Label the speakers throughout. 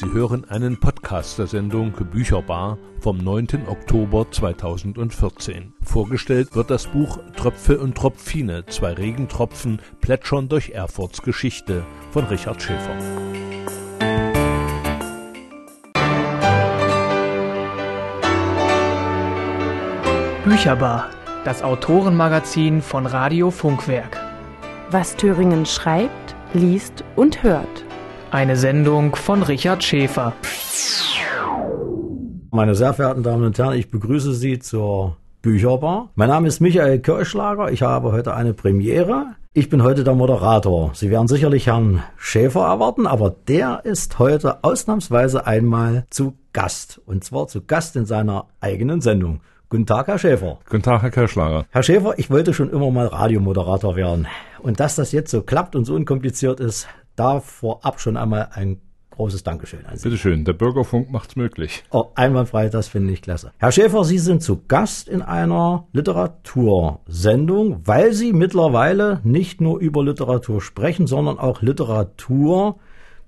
Speaker 1: Sie hören einen Podcast der Sendung Bücherbar vom 9. Oktober 2014. Vorgestellt wird das Buch Tröpfe und Tropfine, zwei Regentropfen plätschern durch Erfurts Geschichte von Richard Schäfer.
Speaker 2: Bücherbar, das Autorenmagazin von Radio Funkwerk.
Speaker 3: Was Thüringen schreibt, liest und hört.
Speaker 2: Eine Sendung von Richard Schäfer.
Speaker 4: Meine sehr verehrten Damen und Herren, ich begrüße Sie zur Bücherbar. Mein Name ist Michael Kirschlager. Ich habe heute eine Premiere. Ich bin heute der Moderator. Sie werden sicherlich Herrn Schäfer erwarten, aber der ist heute ausnahmsweise einmal zu Gast. Und zwar zu Gast in seiner eigenen Sendung. Guten Tag, Herr Schäfer.
Speaker 5: Guten Tag, Herr Kirschlager.
Speaker 4: Herr Schäfer, ich wollte schon immer mal Radiomoderator werden. Und dass das jetzt so klappt und so unkompliziert ist, da vorab schon einmal ein großes Dankeschön an Sie.
Speaker 5: Bitte schön, der Bürgerfunk macht's möglich.
Speaker 4: Oh, einwandfrei, das finde ich klasse. Herr Schäfer, Sie sind zu Gast in einer Literatursendung, weil Sie mittlerweile nicht nur über Literatur sprechen, sondern auch Literatur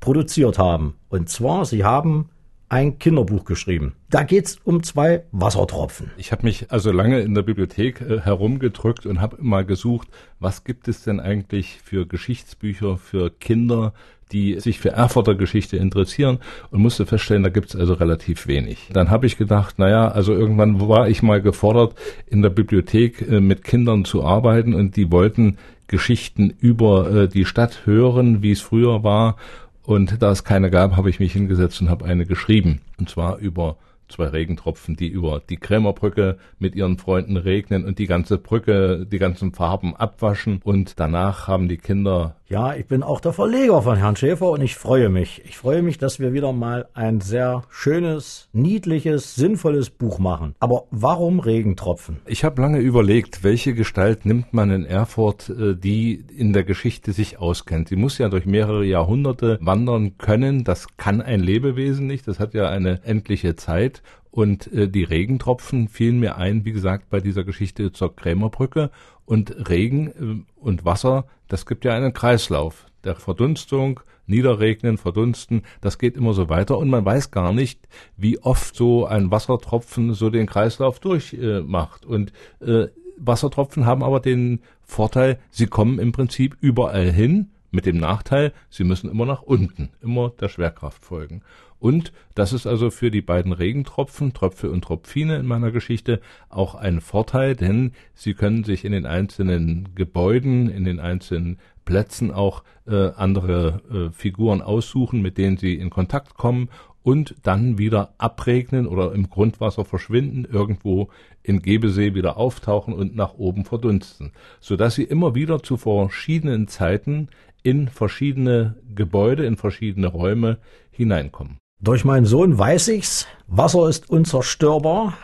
Speaker 4: produziert haben. Und zwar, Sie haben ein Kinderbuch geschrieben. Da geht's um zwei Wassertropfen.
Speaker 5: Ich habe mich also lange in der Bibliothek äh, herumgedrückt und habe mal gesucht, was gibt es denn eigentlich für Geschichtsbücher für Kinder, die sich für Erfurter Geschichte interessieren und musste feststellen, da gibt's also relativ wenig. Dann habe ich gedacht, naja, also irgendwann war ich mal gefordert, in der Bibliothek äh, mit Kindern zu arbeiten und die wollten Geschichten über äh, die Stadt hören, wie es früher war und da es keine gab, habe ich mich hingesetzt und habe eine geschrieben. Und zwar über zwei Regentropfen, die über die Krämerbrücke mit ihren Freunden regnen und die ganze Brücke, die ganzen Farben abwaschen. Und danach haben die Kinder
Speaker 4: ja, ich bin auch der Verleger von Herrn Schäfer und ich freue mich. Ich freue mich, dass wir wieder mal ein sehr schönes, niedliches, sinnvolles Buch machen. Aber warum Regentropfen?
Speaker 5: Ich habe lange überlegt, welche Gestalt nimmt man in Erfurt, äh, die in der Geschichte sich auskennt. Sie muss ja durch mehrere Jahrhunderte wandern können. Das kann ein Lebewesen nicht. Das hat ja eine endliche Zeit. Und äh, die Regentropfen fielen mir ein, wie gesagt, bei dieser Geschichte zur Krämerbrücke. Und Regen äh, und Wasser, das gibt ja einen Kreislauf der Verdunstung, Niederregnen, Verdunsten, das geht immer so weiter und man weiß gar nicht, wie oft so ein Wassertropfen so den Kreislauf durchmacht. Äh, und äh, Wassertropfen haben aber den Vorteil, sie kommen im Prinzip überall hin, mit dem Nachteil, sie müssen immer nach unten, immer der Schwerkraft folgen. Und das ist also für die beiden Regentropfen, Tröpfe und Tropfine in meiner Geschichte auch ein Vorteil, denn sie können sich in den einzelnen Gebäuden, in den einzelnen Plätzen auch äh, andere äh, Figuren aussuchen, mit denen sie in Kontakt kommen und dann wieder abregnen oder im Grundwasser verschwinden, irgendwo in Gebesee wieder auftauchen und nach oben verdunsten, so dass sie immer wieder zu verschiedenen Zeiten in verschiedene Gebäude, in verschiedene Räume hineinkommen.
Speaker 4: Durch meinen Sohn weiß ich's, Wasser ist unzerstörbar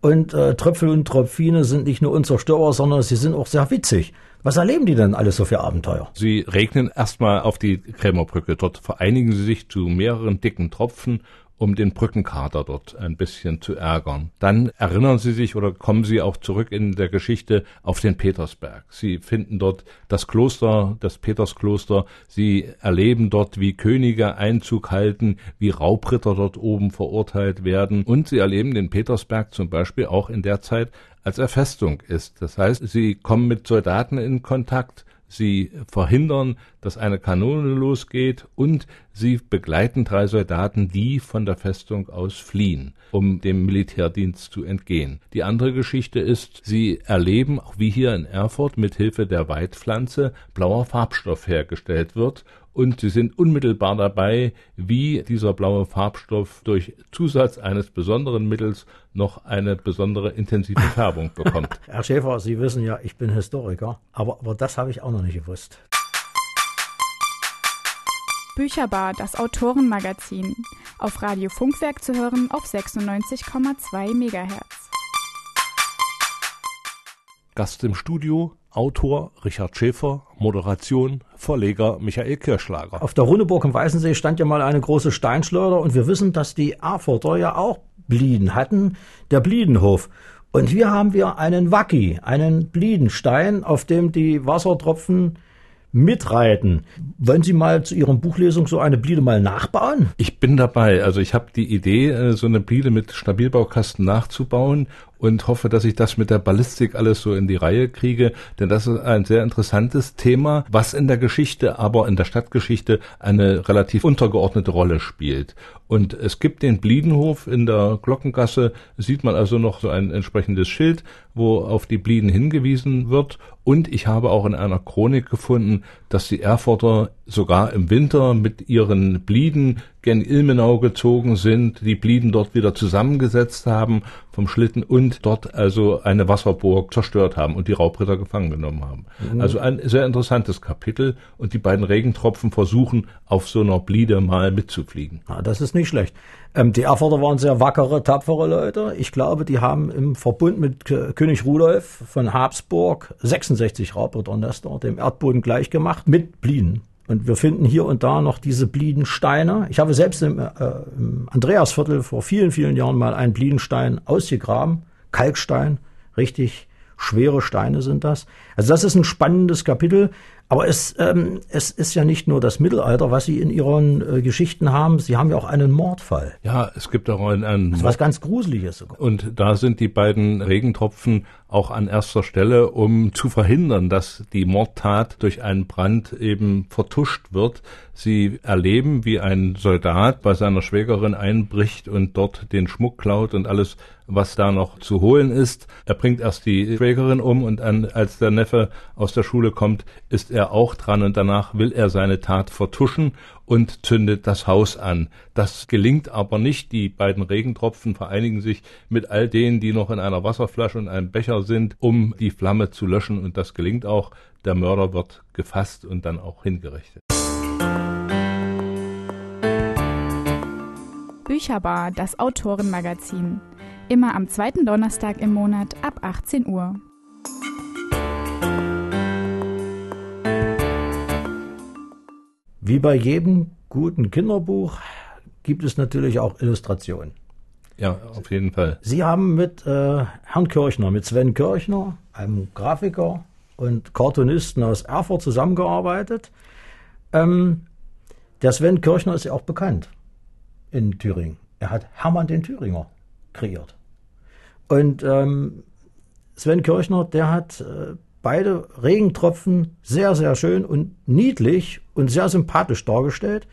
Speaker 4: und äh, Tröpfel und Tropfine sind nicht nur unzerstörbar, sondern sie sind auch sehr witzig. Was erleben die denn alles so für Abenteuer?
Speaker 5: Sie regnen erstmal auf die Krämerbrücke. Dort vereinigen sie sich zu mehreren dicken Tropfen um den Brückenkater dort ein bisschen zu ärgern. Dann erinnern Sie sich oder kommen Sie auch zurück in der Geschichte auf den Petersberg. Sie finden dort das Kloster, das Peterskloster. Sie erleben dort, wie Könige Einzug halten, wie Raubritter dort oben verurteilt werden. Und Sie erleben den Petersberg zum Beispiel auch in der Zeit, als er Festung ist. Das heißt, Sie kommen mit Soldaten in Kontakt, sie verhindern, dass eine Kanone losgeht und sie begleiten drei Soldaten, die von der Festung aus fliehen, um dem Militärdienst zu entgehen. Die andere Geschichte ist, sie erleben, auch wie hier in Erfurt, mit Hilfe der Weidpflanze blauer Farbstoff hergestellt wird und sie sind unmittelbar dabei, wie dieser blaue Farbstoff durch Zusatz eines besonderen Mittels noch eine besondere intensive Färbung bekommt.
Speaker 4: Herr Schäfer, Sie wissen ja, ich bin Historiker, aber, aber das habe ich auch noch nicht gewusst.
Speaker 6: Bücherbar, das Autorenmagazin. Auf Radio Funkwerk zu hören auf 96,2 MHz.
Speaker 1: Gast im Studio Autor Richard Schäfer, Moderation Verleger Michael Kirschlager.
Speaker 4: Auf der Runneburg im Weißensee stand ja mal eine große Steinschleuder und wir wissen, dass die Erfurter ja auch Blieden hatten, der Bliedenhof. Und hier haben wir einen Wacki, einen Bliedenstein, auf dem die Wassertropfen mitreiten. Wollen Sie mal zu Ihrem Buchlesung so eine Bliede mal nachbauen?
Speaker 5: Ich bin dabei. Also ich habe die Idee, äh, so eine Bliede mit Stabilbaukasten nachzubauen und hoffe, dass ich das mit der Ballistik alles so in die Reihe kriege, denn das ist ein sehr interessantes Thema, was in der Geschichte, aber in der Stadtgeschichte eine relativ untergeordnete Rolle spielt. Und es gibt den Bliedenhof in der Glockengasse, sieht man also noch so ein entsprechendes Schild, wo auf die Blieden hingewiesen wird. Und ich habe auch in einer Chronik gefunden, dass die Erfurter sogar im Winter mit ihren Blieden gen Ilmenau gezogen sind, die Blieden dort wieder zusammengesetzt haben vom Schlitten und dort also eine Wasserburg zerstört haben und die Raubritter gefangen genommen haben. Mhm. Also ein sehr interessantes Kapitel und die beiden Regentropfen versuchen auf so einer Bliede mal mitzufliegen.
Speaker 4: Ja, das ist nicht schlecht. Ähm, die Erfurter waren sehr wackere, tapfere Leute. Ich glaube, die haben im Verbund mit König Rudolf von Habsburg 66 Raubritternester dem Erdboden gleichgemacht mit Blieden. Und wir finden hier und da noch diese Bliedensteine. Ich habe selbst im, äh, im Andreasviertel vor vielen, vielen Jahren mal einen Bliedenstein ausgegraben. Kalkstein, richtig schwere Steine sind das. Also das ist ein spannendes Kapitel. Aber es, ähm, es ist ja nicht nur das Mittelalter, was Sie in Ihren äh, Geschichten haben. Sie haben ja auch einen Mordfall.
Speaker 5: Ja, es gibt auch einen, einen
Speaker 4: also was ganz Gruseliges sogar.
Speaker 5: Und da sind die beiden Regentropfen auch an erster Stelle, um zu verhindern, dass die Mordtat durch einen Brand eben vertuscht wird. Sie erleben, wie ein Soldat bei seiner Schwägerin einbricht und dort den Schmuck klaut und alles, was da noch zu holen ist. Er bringt erst die Schwägerin um und an, als der Neffe aus der Schule kommt, ist er auch dran und danach will er seine Tat vertuschen und zündet das Haus an. Das gelingt aber nicht. Die beiden Regentropfen vereinigen sich mit all denen, die noch in einer Wasserflasche und einem Becher sind, um die Flamme zu löschen und das gelingt auch. Der Mörder wird gefasst und dann auch hingerichtet.
Speaker 6: Bücherbar, das Autorenmagazin. Immer am zweiten Donnerstag im Monat ab 18 Uhr.
Speaker 4: Wie bei jedem guten Kinderbuch gibt es natürlich auch Illustrationen.
Speaker 5: Ja, auf jeden Fall.
Speaker 4: Sie haben mit äh, Herrn Kirchner, mit Sven Kirchner, einem Grafiker und Cartoonisten aus Erfurt zusammengearbeitet. Ähm, der Sven Kirchner ist ja auch bekannt in Thüringen. Er hat Hermann den Thüringer kreiert. Und ähm, Sven Kirchner, der hat äh, beide Regentropfen sehr, sehr schön und niedlich und sehr sympathisch dargestellt.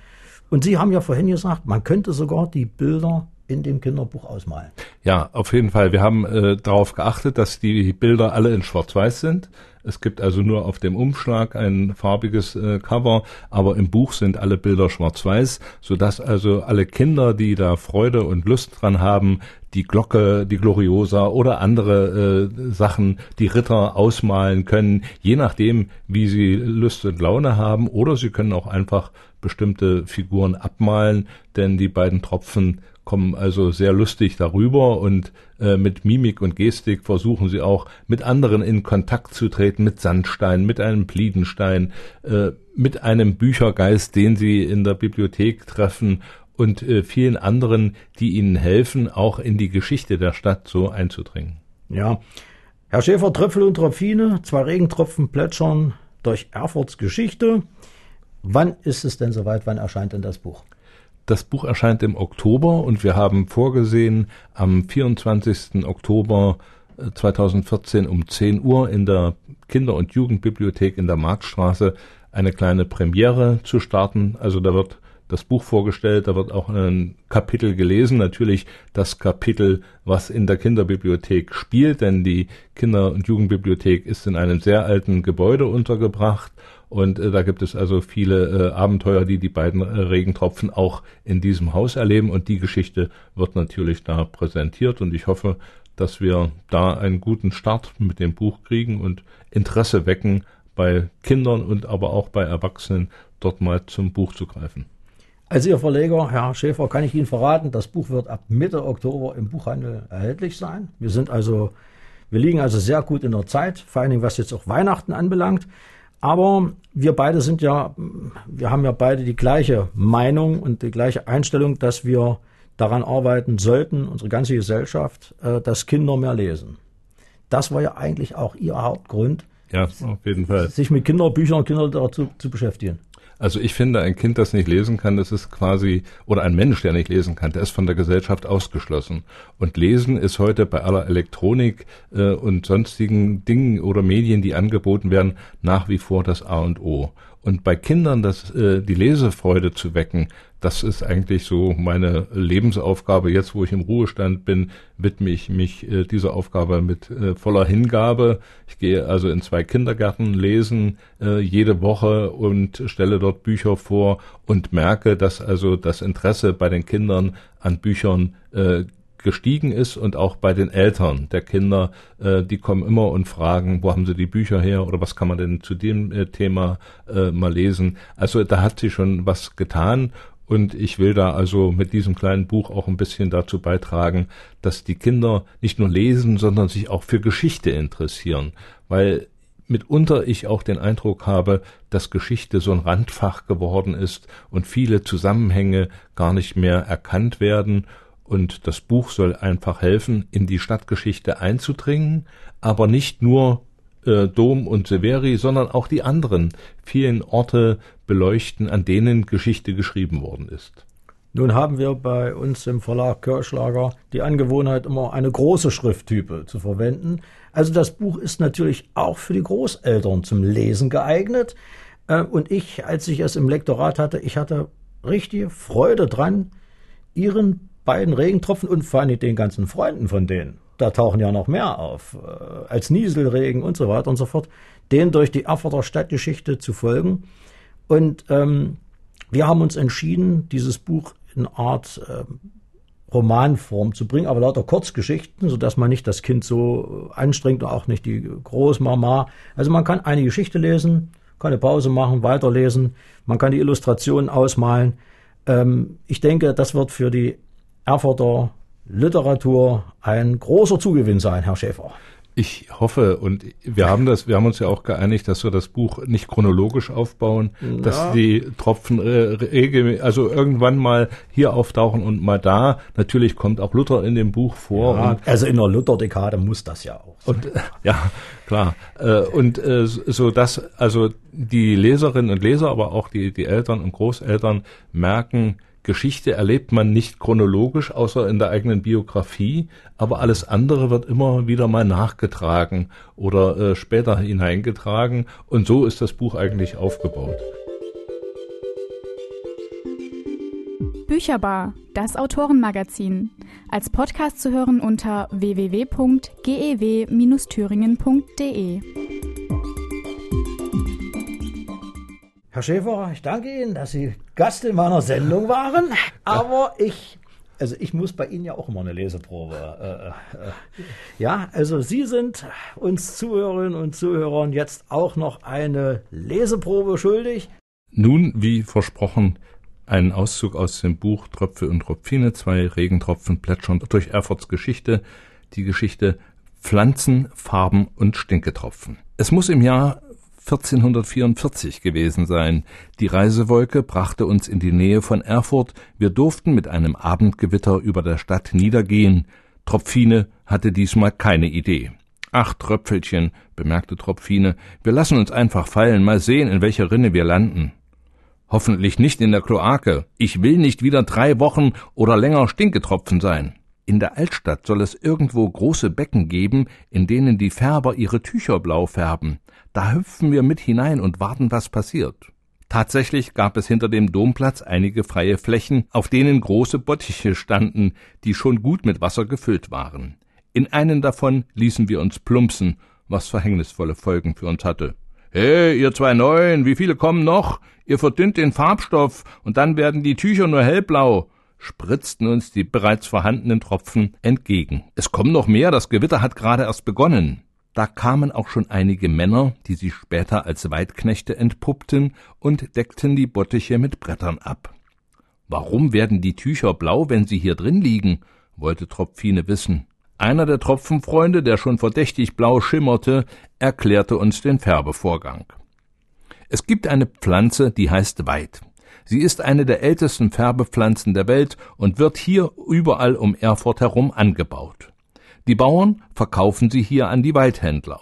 Speaker 4: Und Sie haben ja vorhin gesagt, man könnte sogar die Bilder in dem Kinderbuch ausmalen.
Speaker 5: Ja, auf jeden Fall. Wir haben äh, darauf geachtet, dass die Bilder alle in Schwarz-Weiß sind. Es gibt also nur auf dem Umschlag ein farbiges äh, Cover, aber im Buch sind alle Bilder schwarz-weiß, sodass also alle Kinder, die da Freude und Lust dran haben, die Glocke, die Gloriosa oder andere äh, Sachen, die Ritter ausmalen können, je nachdem, wie sie Lust und Laune haben, oder sie können auch einfach bestimmte Figuren abmalen, denn die beiden Tropfen kommen also sehr lustig darüber und äh, mit Mimik und Gestik versuchen sie auch mit anderen in Kontakt zu treten, mit Sandstein, mit einem Pliedenstein, äh, mit einem Büchergeist, den sie in der Bibliothek treffen und äh, vielen anderen, die ihnen helfen, auch in die Geschichte der Stadt so einzudringen.
Speaker 4: Ja. Herr Schäfer, Tröpfel und Tropfine, zwei Regentropfen plätschern durch Erfurts Geschichte. Wann ist es denn soweit? Wann erscheint denn das Buch?
Speaker 5: Das Buch erscheint im Oktober und wir haben vorgesehen, am 24. Oktober 2014 äh, um 10 Uhr in der Kinder- und Jugendbibliothek in der Marktstraße eine kleine Premiere zu starten. Also da wird das Buch vorgestellt, da wird auch ein Kapitel gelesen, natürlich das Kapitel, was in der Kinderbibliothek spielt, denn die Kinder- und Jugendbibliothek ist in einem sehr alten Gebäude untergebracht und äh, da gibt es also viele äh, Abenteuer, die die beiden äh, Regentropfen auch in diesem Haus erleben. Und die Geschichte wird natürlich da präsentiert. Und ich hoffe, dass wir da einen guten Start mit dem Buch kriegen und Interesse wecken bei Kindern und aber auch bei Erwachsenen, dort mal zum Buch zu greifen.
Speaker 4: Als Ihr Verleger, Herr Schäfer, kann ich Ihnen verraten, das Buch wird ab Mitte Oktober im Buchhandel erhältlich sein. Wir sind also, wir liegen also sehr gut in der Zeit, vor allen Dingen was jetzt auch Weihnachten anbelangt. Aber wir beide sind ja, wir haben ja beide die gleiche Meinung und die gleiche Einstellung, dass wir daran arbeiten sollten, unsere ganze Gesellschaft, äh, dass Kinder mehr lesen. Das war ja eigentlich auch Ihr Hauptgrund,
Speaker 5: Ja, auf jeden Fall.
Speaker 4: sich mit Kinderbüchern und Kinderliteratur zu, zu beschäftigen.
Speaker 5: Also ich finde, ein Kind, das nicht lesen kann, das ist quasi, oder ein Mensch, der nicht lesen kann, der ist von der Gesellschaft ausgeschlossen. Und Lesen ist heute bei aller Elektronik äh, und sonstigen Dingen oder Medien, die angeboten werden, nach wie vor das A und O. Und bei Kindern das, äh, die Lesefreude zu wecken, das ist eigentlich so meine Lebensaufgabe. Jetzt, wo ich im Ruhestand bin, widme ich mich äh, dieser Aufgabe mit äh, voller Hingabe. Ich gehe also in zwei Kindergärten lesen äh, jede Woche und stelle dort Bücher vor und merke, dass also das Interesse bei den Kindern an Büchern äh, gestiegen ist und auch bei den Eltern der Kinder, äh, die kommen immer und fragen, wo haben sie die Bücher her oder was kann man denn zu dem äh, Thema äh, mal lesen. Also da hat sich schon was getan und ich will da also mit diesem kleinen Buch auch ein bisschen dazu beitragen, dass die Kinder nicht nur lesen, sondern sich auch für Geschichte interessieren, weil mitunter ich auch den Eindruck habe, dass Geschichte so ein Randfach geworden ist und viele Zusammenhänge gar nicht mehr erkannt werden. Und das Buch soll einfach helfen, in die Stadtgeschichte einzudringen, aber nicht nur äh, Dom und Severi, sondern auch die anderen vielen Orte beleuchten, an denen Geschichte geschrieben worden ist.
Speaker 4: Nun haben wir bei uns im Verlag Kirschlager die Angewohnheit, immer eine große Schrifttype zu verwenden. Also das Buch ist natürlich auch für die Großeltern zum Lesen geeignet. Äh, und ich, als ich es im Lektorat hatte, ich hatte richtige Freude dran, ihren beiden Regentropfen und vor allem den ganzen Freunden von denen, da tauchen ja noch mehr auf, äh, als Nieselregen und so weiter und so fort, denen durch die Erfurter Stadtgeschichte zu folgen. Und ähm, wir haben uns entschieden, dieses Buch in Art äh, Romanform zu bringen, aber lauter Kurzgeschichten, sodass man nicht das Kind so anstrengt und auch nicht die Großmama. Also man kann eine Geschichte lesen, kann eine Pause machen, weiterlesen, man kann die Illustrationen ausmalen. Ähm, ich denke, das wird für die Erfurter Literatur ein großer Zugewinn sein, Herr Schäfer.
Speaker 5: Ich hoffe und wir haben das, wir haben uns ja auch geeinigt, dass wir das Buch nicht chronologisch aufbauen, ja. dass die Tropfen äh, also irgendwann mal hier auftauchen und mal da. Natürlich kommt auch Luther in dem Buch vor.
Speaker 4: Ja, also in der Lutherdekade muss das ja auch.
Speaker 5: Und, ja, klar. Äh, und äh, so dass also die Leserinnen und Leser, aber auch die die Eltern und Großeltern merken, Geschichte erlebt man nicht chronologisch, außer in der eigenen Biografie, aber alles andere wird immer wieder mal nachgetragen oder äh, später hineingetragen und so ist das Buch eigentlich aufgebaut.
Speaker 6: Bücherbar, das Autorenmagazin. Als Podcast zu hören unter www.gew-thüringen.de.
Speaker 4: Herr Schäfer, ich danke Ihnen, dass Sie Gast in meiner Sendung waren. Aber ich, also ich muss bei Ihnen ja auch immer eine Leseprobe. Äh, äh, ja, also Sie sind uns Zuhörerinnen und Zuhörern jetzt auch noch eine Leseprobe schuldig.
Speaker 5: Nun, wie versprochen, ein Auszug aus dem Buch Tröpfe und Tropfine, zwei Regentropfen plätschern durch Erfurts Geschichte, die Geschichte Pflanzen, Farben und Stinketropfen. Es muss im Jahr 1444 gewesen sein. Die Reisewolke brachte uns in die Nähe von Erfurt. Wir durften mit einem Abendgewitter über der Stadt niedergehen. Tropfine hatte diesmal keine Idee. Ach, Tröpfelchen, bemerkte Tropfine, wir lassen uns einfach fallen, mal sehen, in welcher Rinne wir landen. Hoffentlich nicht in der Kloake. Ich will nicht wieder drei Wochen oder länger Stinketropfen sein. In der Altstadt soll es irgendwo große Becken geben, in denen die Färber ihre Tücher blau färben. Da hüpfen wir mit hinein und warten, was passiert. Tatsächlich gab es hinter dem Domplatz einige freie Flächen, auf denen große Bottiche standen, die schon gut mit Wasser gefüllt waren. In einen davon ließen wir uns plumpsen, was verhängnisvolle Folgen für uns hatte. Hey, ihr zwei Neuen, wie viele kommen noch? Ihr verdünnt den Farbstoff, und dann werden die Tücher nur hellblau spritzten uns die bereits vorhandenen Tropfen entgegen. Es kommen noch mehr, das Gewitter hat gerade erst begonnen. Da kamen auch schon einige Männer, die sich später als Weidknechte entpuppten, und deckten die Bottiche mit Brettern ab. Warum werden die Tücher blau, wenn sie hier drin liegen? wollte Tropfine wissen. Einer der Tropfenfreunde, der schon verdächtig blau schimmerte, erklärte uns den Färbevorgang. Es gibt eine Pflanze, die heißt Weid. Sie ist eine der ältesten Färbepflanzen der Welt und wird hier überall um Erfurt herum angebaut. Die Bauern verkaufen sie hier an die Waldhändler.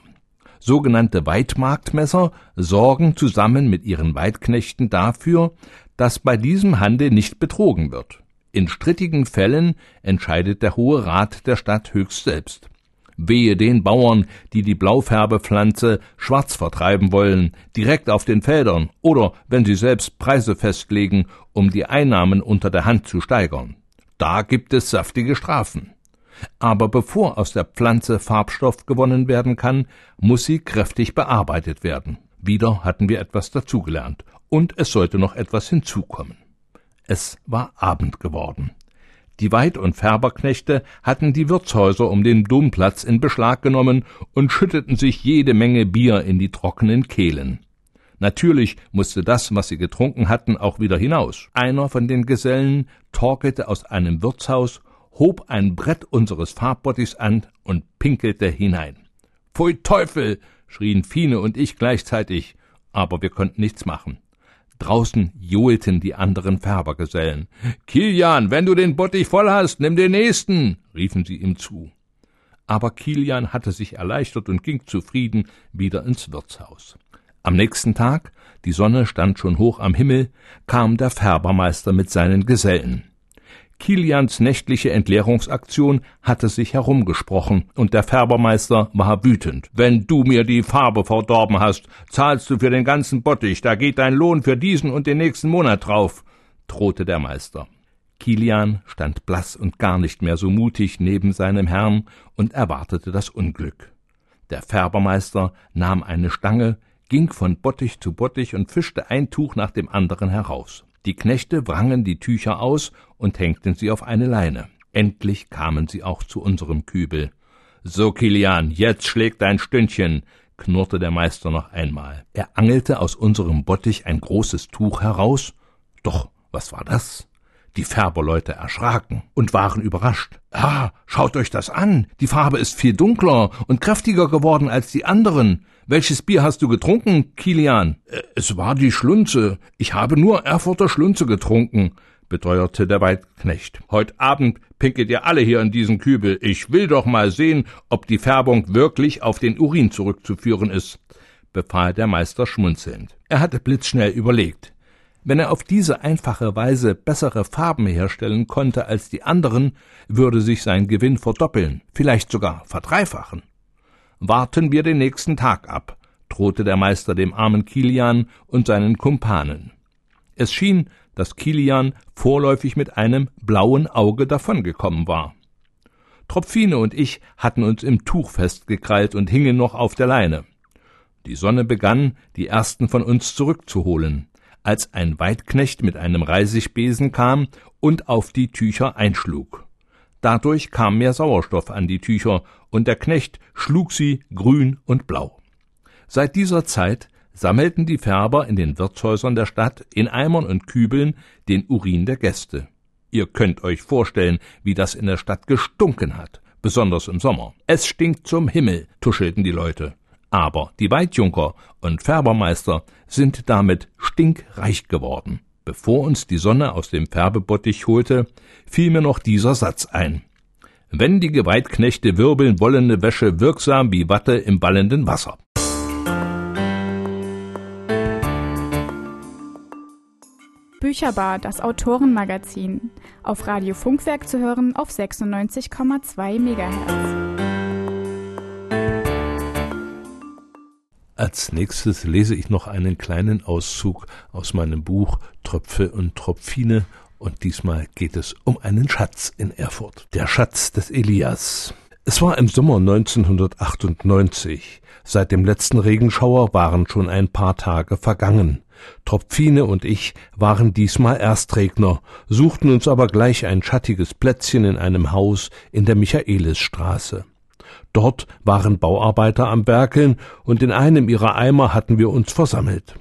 Speaker 5: sogenannte Weidmarktmesser, sorgen zusammen mit ihren Weidknechten dafür, dass bei diesem Handel nicht betrogen wird. In strittigen Fällen entscheidet der Hohe Rat der Stadt höchst selbst. Wehe den Bauern, die die Blaufärbepflanze schwarz vertreiben wollen, direkt auf den Feldern oder wenn sie selbst Preise festlegen, um die Einnahmen unter der Hand zu steigern. Da gibt es saftige Strafen. Aber bevor aus der Pflanze Farbstoff gewonnen werden kann, muss sie kräftig bearbeitet werden. Wieder hatten wir etwas dazugelernt, und es sollte noch etwas hinzukommen. Es war Abend geworden. Die Weid- und Färberknechte hatten die Wirtshäuser um den Domplatz in Beschlag genommen und schütteten sich jede Menge Bier in die trockenen Kehlen. Natürlich musste das, was sie getrunken hatten, auch wieder hinaus. Einer von den Gesellen torkelte aus einem Wirtshaus, hob ein Brett unseres Farbbottichs an und pinkelte hinein. Pfui Teufel! schrien Fine und ich gleichzeitig, aber wir konnten nichts machen. Draußen johlten die anderen Färbergesellen. Kilian, wenn du den Bottich voll hast, nimm den nächsten, riefen sie ihm zu. Aber Kilian hatte sich erleichtert und ging zufrieden wieder ins Wirtshaus. Am nächsten Tag, die Sonne stand schon hoch am Himmel, kam der Färbermeister mit seinen Gesellen. Kilians nächtliche Entleerungsaktion hatte sich herumgesprochen, und der Färbermeister war wütend. Wenn du mir die Farbe verdorben hast, zahlst du für den ganzen Bottich, da geht dein Lohn für diesen und den nächsten Monat drauf, drohte der Meister. Kilian stand blass und gar nicht mehr so mutig neben seinem Herrn und erwartete das Unglück. Der Färbermeister nahm eine Stange, ging von Bottich zu Bottich und fischte ein Tuch nach dem anderen heraus. Die Knechte wrangen die Tücher aus und hängten sie auf eine Leine. Endlich kamen sie auch zu unserem Kübel. So, Kilian, jetzt schlägt dein Stündchen, knurrte der Meister noch einmal. Er angelte aus unserem Bottich ein großes Tuch heraus. Doch was war das? Die Färberleute erschraken und waren überrascht. Ah, schaut euch das an. Die Farbe ist viel dunkler und kräftiger geworden als die anderen. Welches Bier hast du getrunken, Kilian? Äh, es war die Schlunze. Ich habe nur Erfurter Schlunze getrunken, beteuerte der Weidknecht. Heut Abend pinkelt ihr alle hier in diesen Kübel. Ich will doch mal sehen, ob die Färbung wirklich auf den Urin zurückzuführen ist, befahl der Meister schmunzelnd. Er hatte blitzschnell überlegt. Wenn er auf diese einfache Weise bessere Farben herstellen konnte als die anderen, würde sich sein Gewinn verdoppeln, vielleicht sogar verdreifachen. Warten wir den nächsten Tag ab, drohte der Meister dem armen Kilian und seinen Kumpanen. Es schien, dass Kilian vorläufig mit einem blauen Auge davongekommen war. Tropfine und ich hatten uns im Tuch festgekrallt und hingen noch auf der Leine. Die Sonne begann, die ersten von uns zurückzuholen, als ein Weidknecht mit einem Reisigbesen kam und auf die Tücher einschlug. Dadurch kam mehr Sauerstoff an die Tücher, und der Knecht schlug sie grün und blau. Seit dieser Zeit sammelten die Färber in den Wirtshäusern der Stadt in Eimern und Kübeln den Urin der Gäste. Ihr könnt euch vorstellen, wie das in der Stadt gestunken hat, besonders im Sommer. Es stinkt zum Himmel, tuschelten die Leute. Aber die Weidjunker und Färbermeister sind damit stinkreich geworden. Bevor uns die Sonne aus dem Färbebottich holte, fiel mir noch dieser Satz ein. Wenn die Geweitknechte wirbeln, wollene Wäsche wirksam wie Watte im ballenden Wasser.
Speaker 6: Bücherbar, das Autorenmagazin. Auf Radio Funkwerk zu hören auf 96,2 MHz.
Speaker 1: Als nächstes lese ich noch einen kleinen Auszug aus meinem Buch Tröpfe und Tropfine und diesmal geht es um einen Schatz in Erfurt. Der Schatz des Elias. Es war im Sommer 1998. Seit dem letzten Regenschauer waren schon ein paar Tage vergangen. Tropfine und ich waren diesmal Erstregner, suchten uns aber gleich ein schattiges Plätzchen in einem Haus in der Michaelisstraße. Dort waren Bauarbeiter am Werkeln, und in einem ihrer Eimer hatten wir uns versammelt.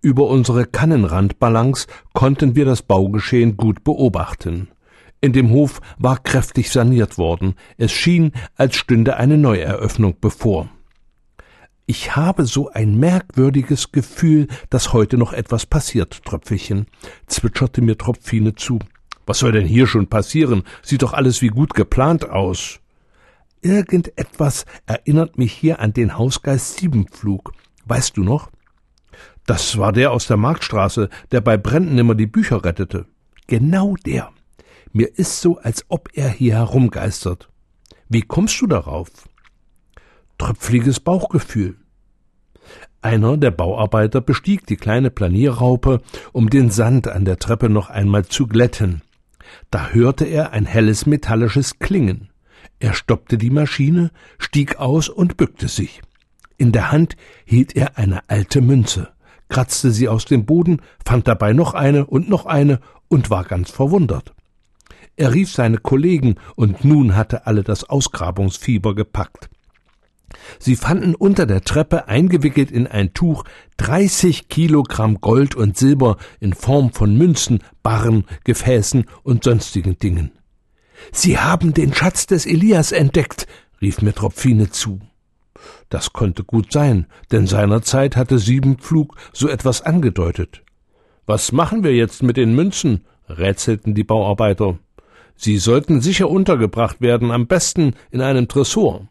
Speaker 1: Über unsere Kannenrandbalance konnten wir das Baugeschehen gut beobachten. In dem Hof war kräftig saniert worden. Es schien, als stünde eine Neueröffnung bevor. Ich habe so ein merkwürdiges Gefühl, dass heute noch etwas passiert, Tröpfelchen, zwitscherte mir Tropfine zu. Was soll denn hier schon passieren? Sieht doch alles wie gut geplant aus. Irgendetwas erinnert mich hier an den Hausgeist Siebenpflug. Weißt du noch? Das war der aus der Marktstraße, der bei Bränden immer die Bücher rettete. Genau der. Mir ist so, als ob er hier herumgeistert. Wie kommst du darauf? Tröpfliges Bauchgefühl. Einer der Bauarbeiter bestieg die kleine Planierraupe, um den Sand an der Treppe noch einmal zu glätten. Da hörte er ein helles metallisches Klingen. Er stoppte die Maschine, stieg aus und bückte sich. In der Hand hielt er eine alte Münze, kratzte sie aus dem Boden, fand dabei noch eine und noch eine und war ganz verwundert. Er rief seine Kollegen, und nun hatte alle das Ausgrabungsfieber gepackt. Sie fanden unter der Treppe eingewickelt in ein Tuch 30 Kilogramm Gold und Silber in Form von Münzen, Barren, Gefäßen und sonstigen Dingen. Sie haben den Schatz des Elias entdeckt, rief mir Tropfine zu. Das konnte gut sein, denn seinerzeit hatte Siebenpflug so etwas angedeutet. Was machen wir jetzt mit den Münzen? rätselten die Bauarbeiter. Sie sollten sicher untergebracht werden, am besten in einem Tresor.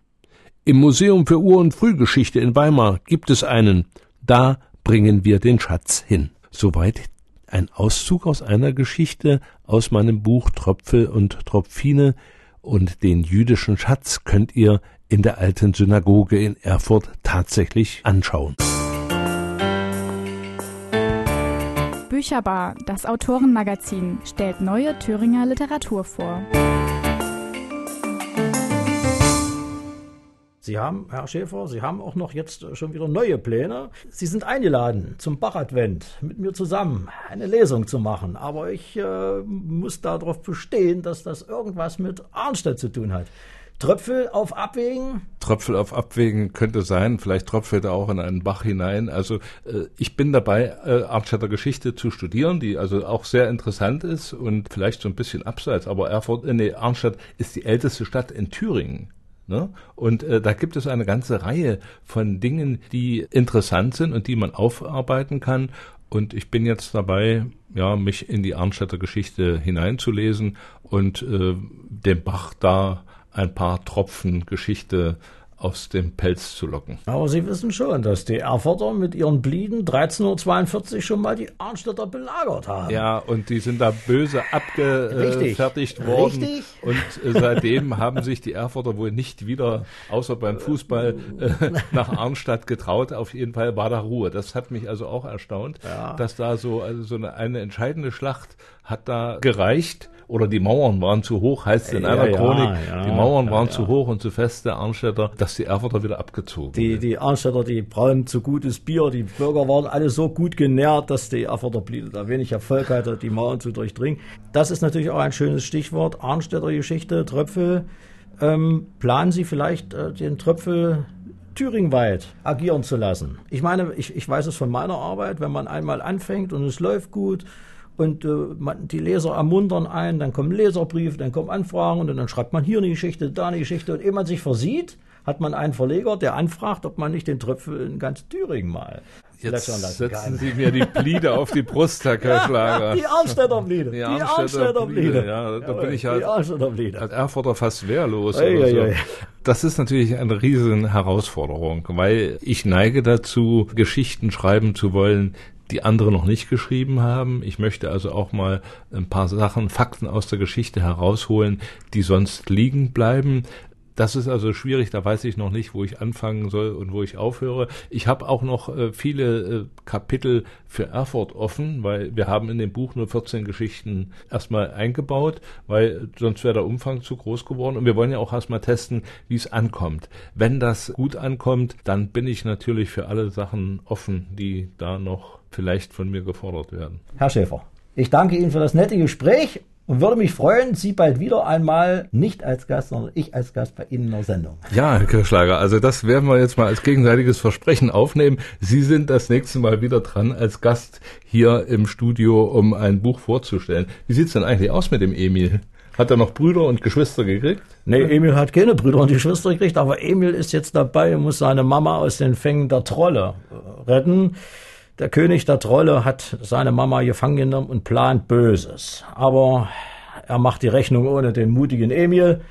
Speaker 1: Im Museum für Ur- und Frühgeschichte in Weimar gibt es einen. Da bringen wir den Schatz hin. Soweit ein Auszug aus einer Geschichte aus meinem Buch Tröpfel und Tropfine und den jüdischen Schatz könnt ihr in der alten Synagoge in Erfurt tatsächlich anschauen.
Speaker 6: Bücherbar, das Autorenmagazin, stellt neue Thüringer Literatur vor.
Speaker 4: Sie haben, Herr Schäfer, Sie haben auch noch jetzt schon wieder neue Pläne. Sie sind eingeladen zum Bachadvent mit mir zusammen eine Lesung zu machen. Aber ich äh, muss darauf bestehen, dass das irgendwas mit Arnstedt zu tun hat. Tröpfel auf Abwägen?
Speaker 5: Tröpfel auf Abwägen könnte sein. Vielleicht tröpfelt er auch in einen Bach hinein. Also äh, ich bin dabei, äh, Arnstädter Geschichte zu studieren, die also auch sehr interessant ist und vielleicht so ein bisschen abseits. Aber Erfurt, äh, nee, Arnstadt ist die älteste Stadt in Thüringen. Ne? Und äh, da gibt es eine ganze Reihe von Dingen, die interessant sind und die man aufarbeiten kann. Und ich bin jetzt dabei, ja, mich in die Arnstädter Geschichte hineinzulesen und äh, dem Bach da ein paar Tropfen Geschichte aus dem Pelz zu locken.
Speaker 4: Aber Sie wissen schon, dass die Erfurter mit ihren Blieden 13.42 Uhr schon mal die Arnstädter belagert haben.
Speaker 5: Ja, und die sind da böse abgefertigt
Speaker 4: Richtig.
Speaker 5: worden.
Speaker 4: Richtig.
Speaker 5: Und äh, seitdem haben sich die Erfurter wohl nicht wieder, außer beim Fußball, äh, nach Arnstadt getraut. Auf jeden Fall war da Ruhe. Das hat mich also auch erstaunt,
Speaker 4: Ja.
Speaker 5: dass da so, also so eine, eine entscheidende Schlacht hat da gereicht. Oder die Mauern waren zu hoch, heißt es in einer
Speaker 4: ja,
Speaker 5: Chronik.
Speaker 4: ja,
Speaker 5: die Mauern
Speaker 4: ja,
Speaker 5: waren zu hoch und zu fest der Arnstädter, dass die Erfurter wieder abgezogen
Speaker 4: Die,
Speaker 5: sind.
Speaker 4: die Arnstädter, die brauen zu gutes Bier. Die Bürger waren alle so gut genährt, dass die Erfurter da wenig Erfolg hatte, die Mauern zu durchdringen. Das ist natürlich auch ein schönes Stichwort. Arnstädter Geschichte, Tröpfel. Ähm, planen Sie vielleicht äh, den Tröpfel thüringweit agieren zu lassen? Ich meine, ich, ich weiß es von meiner Arbeit, wenn man einmal anfängt und es läuft gut und äh, man, die Leser ermuntern einen, dann kommen Leserbriefe, dann kommen Anfragen und dann schreibt man hier eine Geschichte, da eine Geschichte und ehe man sich versieht, hat man einen Verleger, der anfragt, ob man nicht den Tröpfel in ganz Thüringen mal
Speaker 5: Jetzt setzen
Speaker 4: kann.
Speaker 5: Sie mir die Pliede auf die Brust, Herr Kirschlager.
Speaker 4: Die Arnstädter Bliede. Die, Arnstädter Bliede.
Speaker 5: Ja, da
Speaker 4: Jawohl,
Speaker 5: bin ich
Speaker 4: Die
Speaker 5: halt als Erfurter fast wehrlos.
Speaker 4: Ei,
Speaker 5: oder
Speaker 4: ei,
Speaker 5: so. Das ist natürlich eine riesen Herausforderung, weil ich neige dazu, Geschichten schreiben zu wollen, die andere noch nicht geschrieben haben. Ich möchte also auch mal ein paar Sachen, Fakten aus der Geschichte herausholen, die sonst liegen bleiben. Das ist also schwierig, da weiß ich noch nicht, wo ich anfangen soll und wo ich aufhöre. Ich habe auch noch äh, viele äh, Kapitel für Erfurt offen, weil wir haben in dem Buch nur 14 Geschichten erstmal eingebaut, weil sonst wäre der Umfang zu groß geworden. Und wir wollen ja auch erstmal testen, wie es ankommt. Wenn das gut ankommt, dann bin ich natürlich für alle Sachen offen, die da noch vielleicht von mir gefordert werden.
Speaker 4: Herr Schäfer, ich danke Ihnen für das nette Gespräch und würde mich freuen, Sie bald wieder einmal nicht als Gast, sondern ich als Gast bei Ihnen in der Sendung.
Speaker 5: Ja, Herr Kirschlager, also das werden wir jetzt mal als gegenseitiges Versprechen aufnehmen. Sie sind das nächste Mal wieder dran als Gast hier im Studio, um ein Buch vorzustellen. Wie sieht's denn eigentlich aus mit dem Emil? Hat er noch Brüder und Geschwister gekriegt?
Speaker 4: Nee, Emil hat keine Brüder und Geschwister gekriegt, aber Emil ist jetzt dabei und muss seine Mama aus den Fängen der Trolle äh, retten. Der König der Trolle hat seine Mama gefangen genommen und plant Böses. Aber er macht die Rechnung ohne den mutigen Emil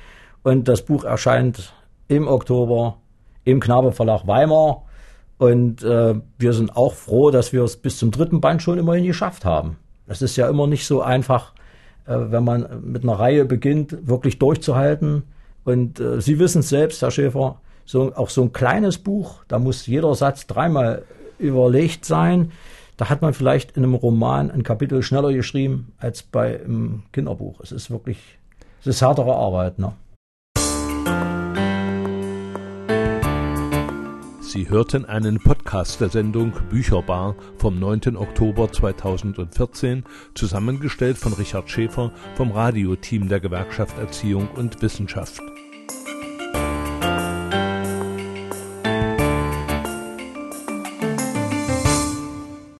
Speaker 4: und das Buch erscheint im Oktober im Knabe Verlag Weimar. Und äh, wir sind auch froh, dass wir es bis zum dritten Band schon immerhin geschafft haben. Es ist ja immer nicht so einfach, äh, wenn man mit einer Reihe beginnt, wirklich durchzuhalten. Und äh, Sie wissen es selbst, Herr Schäfer, so, auch so ein kleines Buch, da muss jeder Satz dreimal überlegt sein. Da hat man vielleicht in einem Roman ein Kapitel schneller geschrieben als bei einem Kinderbuch. Es ist wirklich, es ist härtere Arbeit. Ne?
Speaker 5: Sie hörten einen Podcast der Sendung Bücherbar vom 9. Oktober 2014, zusammengestellt von Richard Schäfer vom Radioteam der Gewerkschaft Erziehung und Wissenschaft.